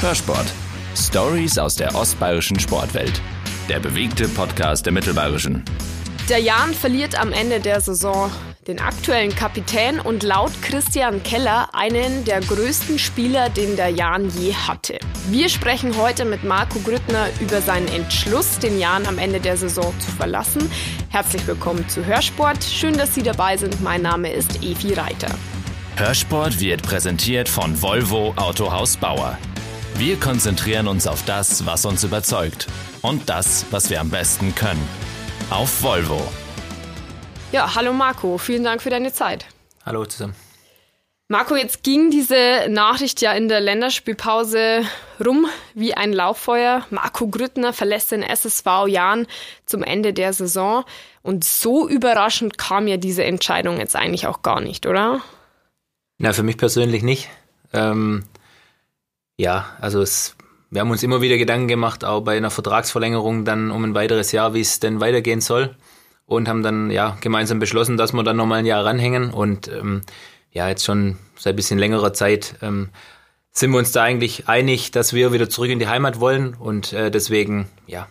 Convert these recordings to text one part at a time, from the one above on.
Hörsport. Stories aus der ostbayerischen Sportwelt. Der bewegte Podcast der Mittelbayerischen. Der Jan verliert am Ende der Saison den aktuellen Kapitän und laut Christian Keller einen der größten Spieler, den der Jan je hatte. Wir sprechen heute mit Marco Grüttner über seinen Entschluss, den Jan am Ende der Saison zu verlassen. Herzlich willkommen zu Hörsport. Schön, dass Sie dabei sind. Mein Name ist Evi Reiter. Hörsport wird präsentiert von Volvo Autohaus Bauer. Wir konzentrieren uns auf das, was uns überzeugt und das, was wir am besten können. Auf Volvo. Ja, hallo Marco, vielen Dank für deine Zeit. Hallo zusammen. Marco, jetzt ging diese Nachricht ja in der Länderspielpause rum wie ein Lauffeuer. Marco Grüttner verlässt den SSV Jan zum Ende der Saison. Und so überraschend kam ja diese Entscheidung jetzt eigentlich auch gar nicht, oder? Na, für mich persönlich nicht. Ähm, ja, also es, wir haben uns immer wieder Gedanken gemacht, auch bei einer Vertragsverlängerung dann um ein weiteres Jahr, wie es denn weitergehen soll. Und haben dann ja gemeinsam beschlossen, dass wir dann nochmal ein Jahr ranhängen. Und ähm, ja, jetzt schon seit ein bisschen längerer Zeit ähm, sind wir uns da eigentlich einig, dass wir wieder zurück in die Heimat wollen. Und äh, deswegen, ja,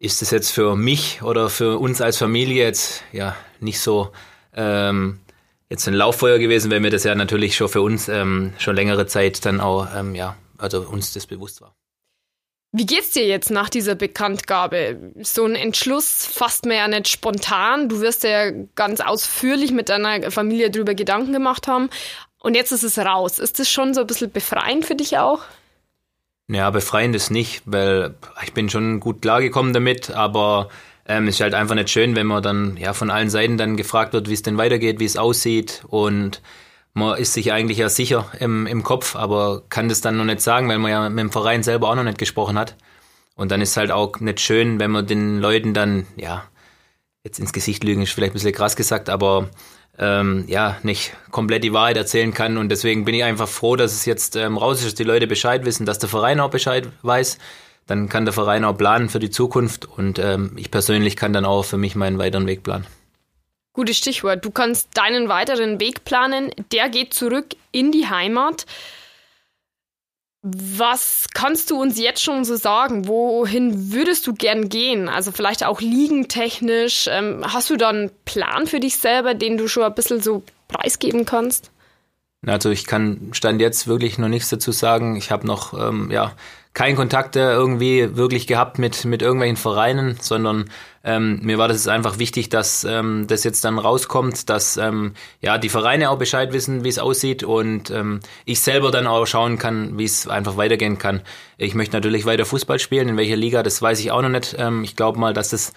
ist es jetzt für mich oder für uns als Familie jetzt ja nicht so ähm, jetzt ein Lauffeuer gewesen, weil mir das ja natürlich schon für uns ähm, schon längere Zeit dann auch, ähm, ja, also uns das bewusst war. Wie geht's dir jetzt nach dieser Bekanntgabe? So ein Entschluss fasst man ja nicht spontan. Du wirst ja ganz ausführlich mit deiner Familie darüber Gedanken gemacht haben. Und jetzt ist es raus. Ist das schon so ein bisschen befreiend für dich auch? Ja, befreiend ist nicht, weil ich bin schon gut klargekommen damit, aber ähm, ist halt einfach nicht schön, wenn man dann ja von allen Seiten dann gefragt wird, wie es denn weitergeht, wie es aussieht und man ist sich eigentlich ja sicher im, im Kopf, aber kann das dann noch nicht sagen, weil man ja mit dem Verein selber auch noch nicht gesprochen hat. Und dann ist halt auch nicht schön, wenn man den Leuten dann, ja, jetzt ins Gesicht lügen ist vielleicht ein bisschen krass gesagt, aber ähm, ja, nicht komplett die Wahrheit erzählen kann. Und deswegen bin ich einfach froh, dass es jetzt ähm, raus ist, dass die Leute Bescheid wissen, dass der Verein auch Bescheid weiß dann kann der Verein auch planen für die Zukunft und ähm, ich persönlich kann dann auch für mich meinen weiteren Weg planen. Gutes Stichwort. Du kannst deinen weiteren Weg planen. Der geht zurück in die Heimat. Was kannst du uns jetzt schon so sagen? Wohin würdest du gern gehen? Also vielleicht auch liegentechnisch. Ähm, hast du da einen Plan für dich selber, den du schon ein bisschen so preisgeben kannst? Also ich kann Stand jetzt wirklich noch nichts dazu sagen. Ich habe noch ähm, ja keinen Kontakt irgendwie wirklich gehabt mit, mit irgendwelchen Vereinen, sondern ähm, mir war das einfach wichtig, dass ähm, das jetzt dann rauskommt, dass ähm, ja die Vereine auch Bescheid wissen, wie es aussieht und ähm, ich selber dann auch schauen kann, wie es einfach weitergehen kann. Ich möchte natürlich weiter Fußball spielen, in welcher Liga, das weiß ich auch noch nicht. Ähm, ich glaube mal, dass das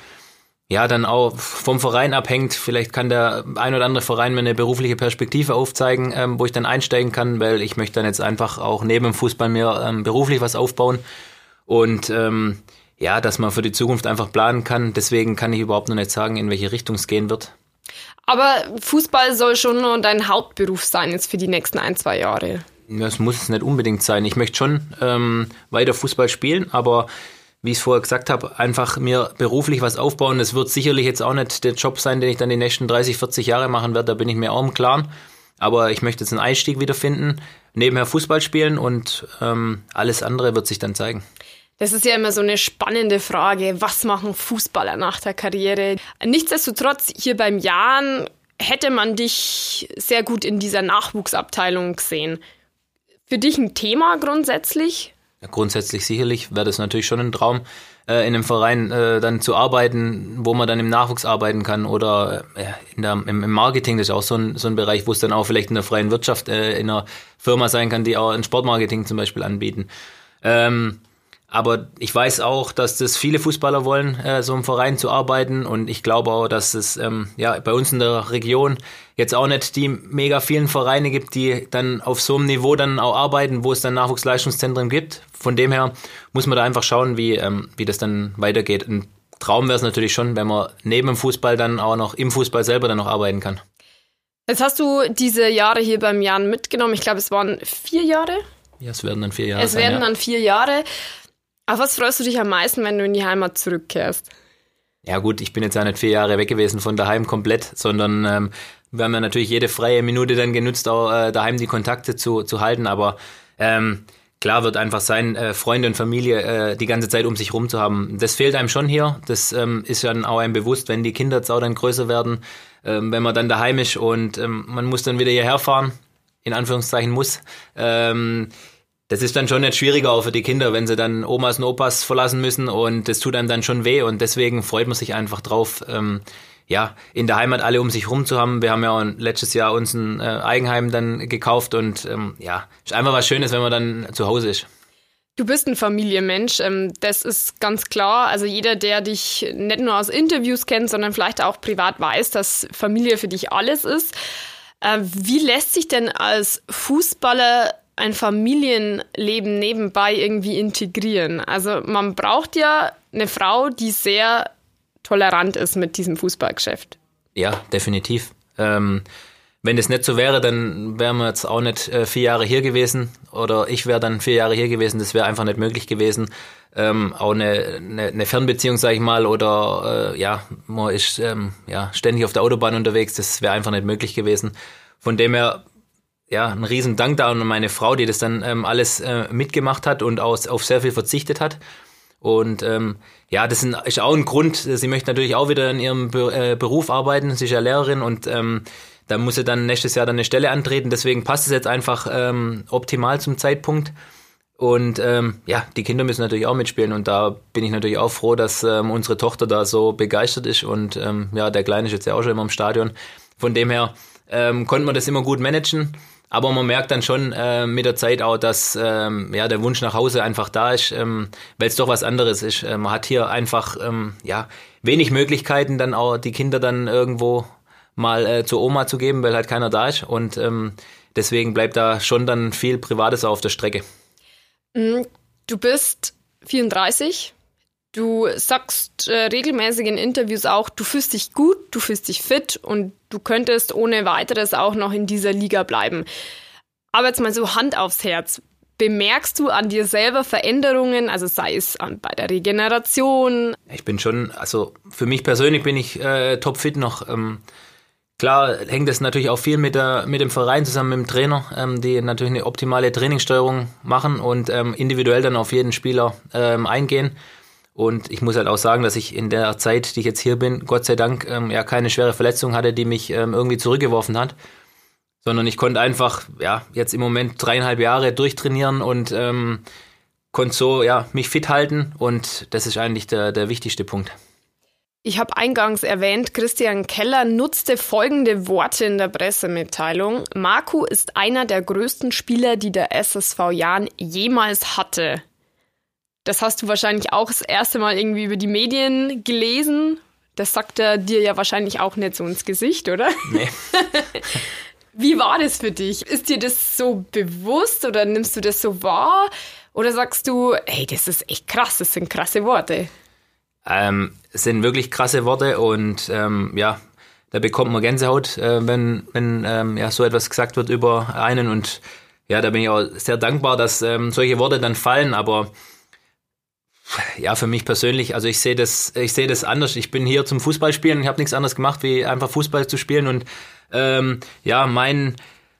ja, dann auch vom Verein abhängt. Vielleicht kann der ein oder andere Verein mir eine berufliche Perspektive aufzeigen, ähm, wo ich dann einsteigen kann, weil ich möchte dann jetzt einfach auch neben dem Fußball mir ähm, beruflich was aufbauen. Und ähm, ja, dass man für die Zukunft einfach planen kann. Deswegen kann ich überhaupt noch nicht sagen, in welche Richtung es gehen wird. Aber Fußball soll schon nur dein Hauptberuf sein jetzt für die nächsten ein, zwei Jahre. Das muss es nicht unbedingt sein. Ich möchte schon ähm, weiter Fußball spielen, aber wie ich es vorher gesagt habe, einfach mir beruflich was aufbauen. Das wird sicherlich jetzt auch nicht der Job sein, den ich dann die nächsten 30, 40 Jahre machen werde, da bin ich mir auch im Klaren. Aber ich möchte jetzt einen Einstieg wiederfinden, nebenher Fußball spielen und ähm, alles andere wird sich dann zeigen. Das ist ja immer so eine spannende Frage. Was machen Fußballer nach der Karriere? Nichtsdestotrotz, hier beim Jan hätte man dich sehr gut in dieser Nachwuchsabteilung gesehen. Für dich ein Thema grundsätzlich? Grundsätzlich sicherlich wäre das natürlich schon ein Traum, äh, in einem Verein äh, dann zu arbeiten, wo man dann im Nachwuchs arbeiten kann oder äh, in der, im, im, Marketing, das ist auch so ein, so ein Bereich, wo es dann auch vielleicht in der freien Wirtschaft äh, in einer Firma sein kann, die auch ein Sportmarketing zum Beispiel anbieten. Ähm, aber ich weiß auch, dass das viele Fußballer wollen, äh, so im Verein zu arbeiten. Und ich glaube auch, dass es ähm, ja bei uns in der Region jetzt auch nicht die mega vielen Vereine gibt, die dann auf so einem Niveau dann auch arbeiten, wo es dann Nachwuchsleistungszentren gibt. Von dem her muss man da einfach schauen, wie, ähm, wie das dann weitergeht. Ein Traum wäre es natürlich schon, wenn man neben dem Fußball dann auch noch im Fußball selber dann noch arbeiten kann. Jetzt hast du diese Jahre hier beim Jan mitgenommen. Ich glaube, es waren vier Jahre. Ja, es werden dann vier Jahre. Es werden dann vier Jahre. Auf was freust du dich am meisten, wenn du in die Heimat zurückkehrst? Ja gut, ich bin jetzt ja nicht vier Jahre weg gewesen von daheim komplett, sondern ähm, wir haben ja natürlich jede freie Minute dann genutzt, auch äh, daheim die Kontakte zu, zu halten. Aber ähm, klar wird einfach sein, äh, Freunde und Familie äh, die ganze Zeit um sich rum zu haben. Das fehlt einem schon hier. Das ähm, ist dann auch einem bewusst, wenn die Kinder jetzt auch dann größer werden, ähm, wenn man dann daheim ist und ähm, man muss dann wieder hierher fahren, in Anführungszeichen muss. Ähm, das ist dann schon nicht schwieriger auch für die Kinder, wenn sie dann Omas und Opas verlassen müssen und das tut einem dann schon weh und deswegen freut man sich einfach drauf, ähm, ja, in der Heimat alle um sich rum zu haben. Wir haben ja auch letztes Jahr uns ein äh, Eigenheim dann gekauft und ähm, ja, ist einfach was Schönes, wenn man dann zu Hause ist. Du bist ein Familienmensch, ähm, das ist ganz klar. Also jeder, der dich nicht nur aus Interviews kennt, sondern vielleicht auch privat weiß, dass Familie für dich alles ist. Äh, wie lässt sich denn als Fußballer ein Familienleben nebenbei irgendwie integrieren? Also man braucht ja eine Frau, die sehr tolerant ist mit diesem Fußballgeschäft. Ja, definitiv. Ähm, wenn das nicht so wäre, dann wären wir jetzt auch nicht äh, vier Jahre hier gewesen oder ich wäre dann vier Jahre hier gewesen. Das wäre einfach nicht möglich gewesen. Ähm, auch eine, eine, eine Fernbeziehung, sage ich mal, oder äh, ja, man ist ähm, ja ständig auf der Autobahn unterwegs. Das wäre einfach nicht möglich gewesen. Von dem her ja, ein riesen Dank da an meine Frau, die das dann ähm, alles äh, mitgemacht hat und auch auf sehr viel verzichtet hat. Und ähm, ja, das ist auch ein Grund. Sie möchte natürlich auch wieder in ihrem äh, Beruf arbeiten. Sie ist ja Lehrerin und ähm, da muss sie dann nächstes Jahr dann eine Stelle antreten. Deswegen passt es jetzt einfach ähm, optimal zum Zeitpunkt. Und ähm, ja, die Kinder müssen natürlich auch mitspielen und da bin ich natürlich auch froh, dass ähm, unsere Tochter da so begeistert ist und ähm, ja, der Kleine ist jetzt ja auch schon immer im Stadion. Von dem her ähm, konnte man das immer gut managen. Aber man merkt dann schon äh, mit der Zeit auch, dass ähm, ja, der Wunsch nach Hause einfach da ist, ähm, weil es doch was anderes ist. Äh, man hat hier einfach ähm, ja, wenig Möglichkeiten, dann auch die Kinder dann irgendwo mal äh, zur Oma zu geben, weil halt keiner da ist. Und ähm, deswegen bleibt da schon dann viel Privates auf der Strecke. Mm, du bist 34, Du sagst äh, regelmäßig in Interviews auch, du fühlst dich gut, du fühlst dich fit und du könntest ohne weiteres auch noch in dieser Liga bleiben. Aber jetzt mal so Hand aufs Herz. Bemerkst du an dir selber Veränderungen, also sei es an, bei der Regeneration? Ich bin schon, also für mich persönlich bin ich äh, topfit noch. Ähm, klar hängt das natürlich auch viel mit, der, mit dem Verein zusammen mit dem Trainer, ähm, die natürlich eine optimale Trainingssteuerung machen und ähm, individuell dann auf jeden Spieler ähm, eingehen. Und ich muss halt auch sagen, dass ich in der Zeit, die ich jetzt hier bin, Gott sei Dank ähm, ja keine schwere Verletzung hatte, die mich ähm, irgendwie zurückgeworfen hat. Sondern ich konnte einfach, ja, jetzt im Moment dreieinhalb Jahre durchtrainieren und ähm, konnte so, ja, mich fit halten. Und das ist eigentlich der, der wichtigste Punkt. Ich habe eingangs erwähnt, Christian Keller nutzte folgende Worte in der Pressemitteilung. Marco ist einer der größten Spieler, die der SSV Jahn jemals hatte. Das hast du wahrscheinlich auch das erste Mal irgendwie über die Medien gelesen. Das sagt er dir ja wahrscheinlich auch nicht so ins Gesicht, oder? Nee. Wie war das für dich? Ist dir das so bewusst oder nimmst du das so wahr? Oder sagst du, hey, das ist echt krass, das sind krasse Worte? Ähm, es sind wirklich krasse Worte und ähm, ja, da bekommt man Gänsehaut, äh, wenn, wenn ähm, ja, so etwas gesagt wird über einen und ja, da bin ich auch sehr dankbar, dass ähm, solche Worte dann fallen, aber ja, für mich persönlich, also ich sehe das, ich sehe das anders. Ich bin hier zum Fußballspielen. Ich habe nichts anderes gemacht, wie einfach Fußball zu spielen und ähm, ja, mein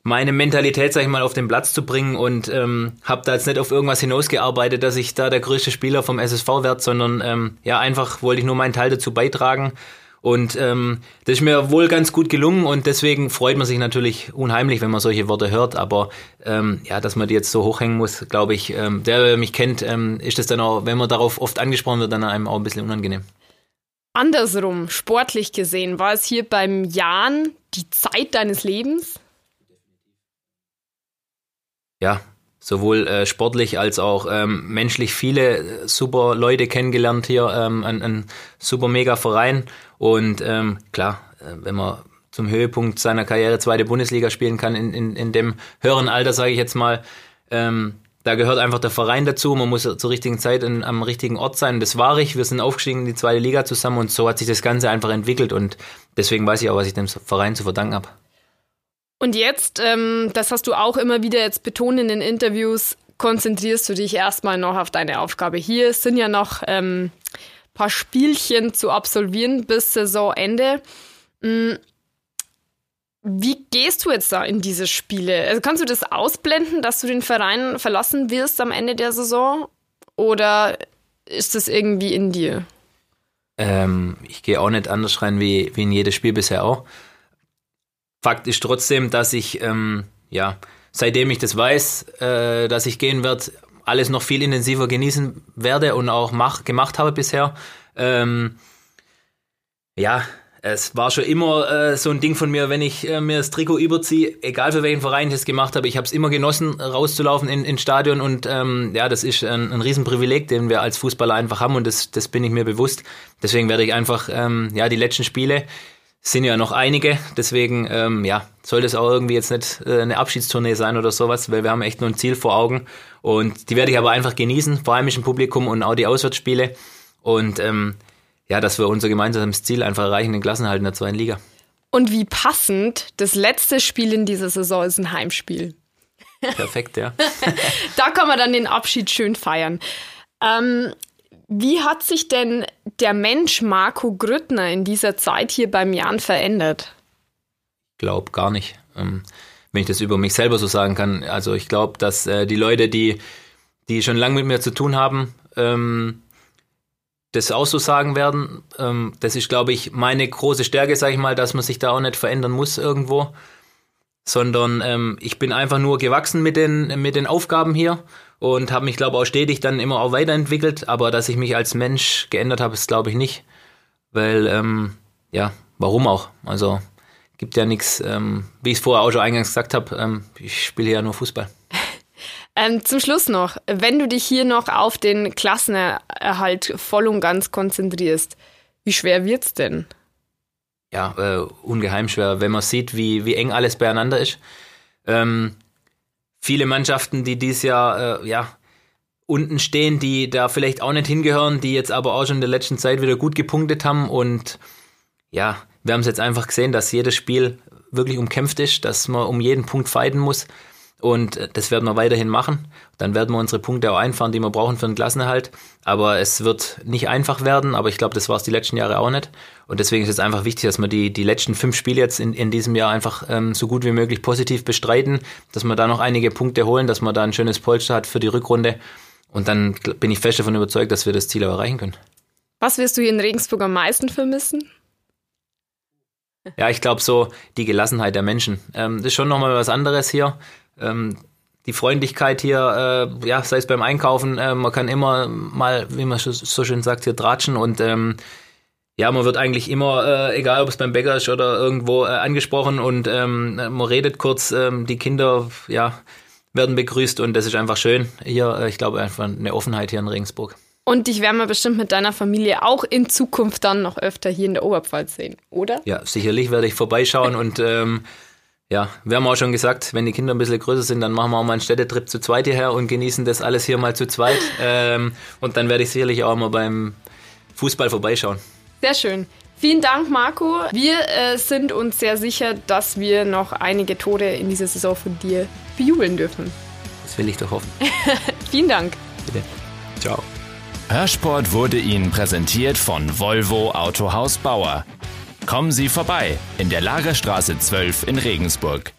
meine Mentalität, sag ich mal, auf den Platz zu bringen und ähm, habe da jetzt nicht auf irgendwas hinausgearbeitet, dass ich da der größte Spieler vom SSV werde, sondern ähm, ja, einfach wollte ich nur meinen Teil dazu beitragen und ähm, das ist mir wohl ganz gut gelungen und deswegen freut man sich natürlich unheimlich, wenn man solche Worte hört. Aber ähm, ja, dass man die jetzt so hochhängen muss, glaube ich, ähm, der, der mich kennt, ähm, ist das dann auch, wenn man darauf oft angesprochen wird, dann einem auch ein bisschen unangenehm. Andersrum, sportlich gesehen, war es hier beim Jan die Zeit deines Lebens? Ja, sowohl äh, sportlich als auch ähm, menschlich viele äh, super Leute kennengelernt hier, ähm, ein, ein super mega Verein und ähm, klar, äh, wenn man zum Höhepunkt seiner Karriere zweite Bundesliga spielen kann, in, in, in dem höheren Alter, sage ich jetzt mal, ähm, da gehört einfach der Verein dazu. Man muss zur richtigen Zeit in, am richtigen Ort sein. Das war ich. Wir sind aufgestiegen in die zweite Liga zusammen und so hat sich das Ganze einfach entwickelt und deswegen weiß ich auch, was ich dem Verein zu verdanken habe. Und jetzt, ähm, das hast du auch immer wieder jetzt betont in den Interviews, konzentrierst du dich erstmal noch auf deine Aufgabe. Hier sind ja noch ähm, paar Spielchen zu absolvieren bis Saisonende. Mm, Wie gehst du jetzt da in diese Spiele? Also kannst du das ausblenden, dass du den Verein verlassen wirst am Ende der Saison? Oder ist das irgendwie in dir? Ähm, ich gehe auch nicht anders rein wie, wie in jedes Spiel bisher auch. Fakt ist trotzdem, dass ich, ähm, ja, seitdem ich das weiß, äh, dass ich gehen werde, alles noch viel intensiver genießen werde und auch mach, gemacht habe bisher. Ähm, ja, es war schon immer äh, so ein Ding von mir, wenn ich äh, mir das Trikot überziehe, egal für welchen Verein ich es gemacht habe, ich habe es immer genossen, rauszulaufen in, ins Stadion und ähm, ja, das ist ein, ein Riesenprivileg, den wir als Fußballer einfach haben und das, das bin ich mir bewusst. Deswegen werde ich einfach ähm, ja die letzten Spiele sind ja noch einige, deswegen ähm, ja soll das auch irgendwie jetzt nicht äh, eine Abschiedstournee sein oder sowas, weil wir haben echt nur ein Ziel vor Augen und die werde ich aber einfach genießen, vor allem im Publikum und auch die Auswärtsspiele und ähm, ja, dass wir unser gemeinsames Ziel einfach erreichen, den Klassenhalt in der zweiten Liga. Und wie passend, das letzte Spiel in dieser Saison ist ein Heimspiel. Perfekt, ja. da kann man dann den Abschied schön feiern. Ähm, wie hat sich denn der Mensch Marco Grüttner in dieser Zeit hier beim Jan verändert? Ich glaube gar nicht. Ähm, wenn ich das über mich selber so sagen kann. Also ich glaube, dass äh, die Leute, die, die schon lange mit mir zu tun haben, ähm, das auch so sagen werden. Ähm, das ist, glaube ich, meine große Stärke, sage ich mal, dass man sich da auch nicht verändern muss irgendwo, sondern ich bin einfach nur gewachsen mit den, mit den Aufgaben hier und habe mich, glaube ich, auch stetig dann immer auch weiterentwickelt. Aber dass ich mich als Mensch geändert habe, ist, glaube ich, nicht. Weil, ähm, ja, warum auch? Also gibt ja nichts, ähm, wie ich es vorher auch schon eingangs gesagt habe, ähm, ich spiele ja nur Fußball. Ähm, zum Schluss noch, wenn du dich hier noch auf den Klassenerhalt voll und ganz konzentrierst, wie schwer wird's denn? Ja, äh, ungeheim schwer, wenn man sieht, wie, wie eng alles beieinander ist. Ähm, viele Mannschaften, die dieses Jahr äh, ja, unten stehen, die da vielleicht auch nicht hingehören, die jetzt aber auch schon in der letzten Zeit wieder gut gepunktet haben. Und ja, wir haben es jetzt einfach gesehen, dass jedes Spiel wirklich umkämpft ist, dass man um jeden Punkt fighten muss. Und das werden wir weiterhin machen. Dann werden wir unsere Punkte auch einfahren, die wir brauchen für den Klassenerhalt. Aber es wird nicht einfach werden, aber ich glaube, das war es die letzten Jahre auch nicht. Und deswegen ist es einfach wichtig, dass wir die, die letzten fünf Spiele jetzt in, in diesem Jahr einfach ähm, so gut wie möglich positiv bestreiten, dass wir da noch einige Punkte holen, dass man da ein schönes Polster hat für die Rückrunde. Und dann bin ich fest davon überzeugt, dass wir das Ziel auch erreichen können. Was wirst du hier in Regensburg am meisten vermissen? Ja, ich glaube so die Gelassenheit der Menschen. Ähm, das ist schon nochmal was anderes hier ähm, die Freundlichkeit hier, äh, ja, sei es beim Einkaufen, äh, man kann immer mal, wie man so schön sagt, hier tratschen und ähm, ja, man wird eigentlich immer, äh, egal ob es beim Bäcker ist oder irgendwo, äh, angesprochen und ähm, man redet kurz, ähm, die Kinder, ja, werden begrüßt und das ist einfach schön. Hier, äh, ich glaube, einfach eine Offenheit hier in Regensburg. Und dich werden wir bestimmt mit deiner Familie auch in Zukunft dann noch öfter hier in der Oberpfalz sehen, oder? Ja, sicherlich werde ich vorbeischauen und ähm, ja, wir haben auch schon gesagt, wenn die Kinder ein bisschen größer sind, dann machen wir auch mal einen Städtetrip zu zweit hierher und genießen das alles hier mal zu zweit. Ähm, und dann werde ich sicherlich auch mal beim Fußball vorbeischauen. Sehr schön. Vielen Dank, Marco. Wir äh, sind uns sehr sicher, dass wir noch einige Tore in dieser Saison von dir bejubeln dürfen. Das will ich doch hoffen. Vielen Dank. Bitte. Ciao. Hörsport wurde Ihnen präsentiert von Volvo Autohaus Bauer. Kommen Sie vorbei in der Lagerstraße 12 in Regensburg.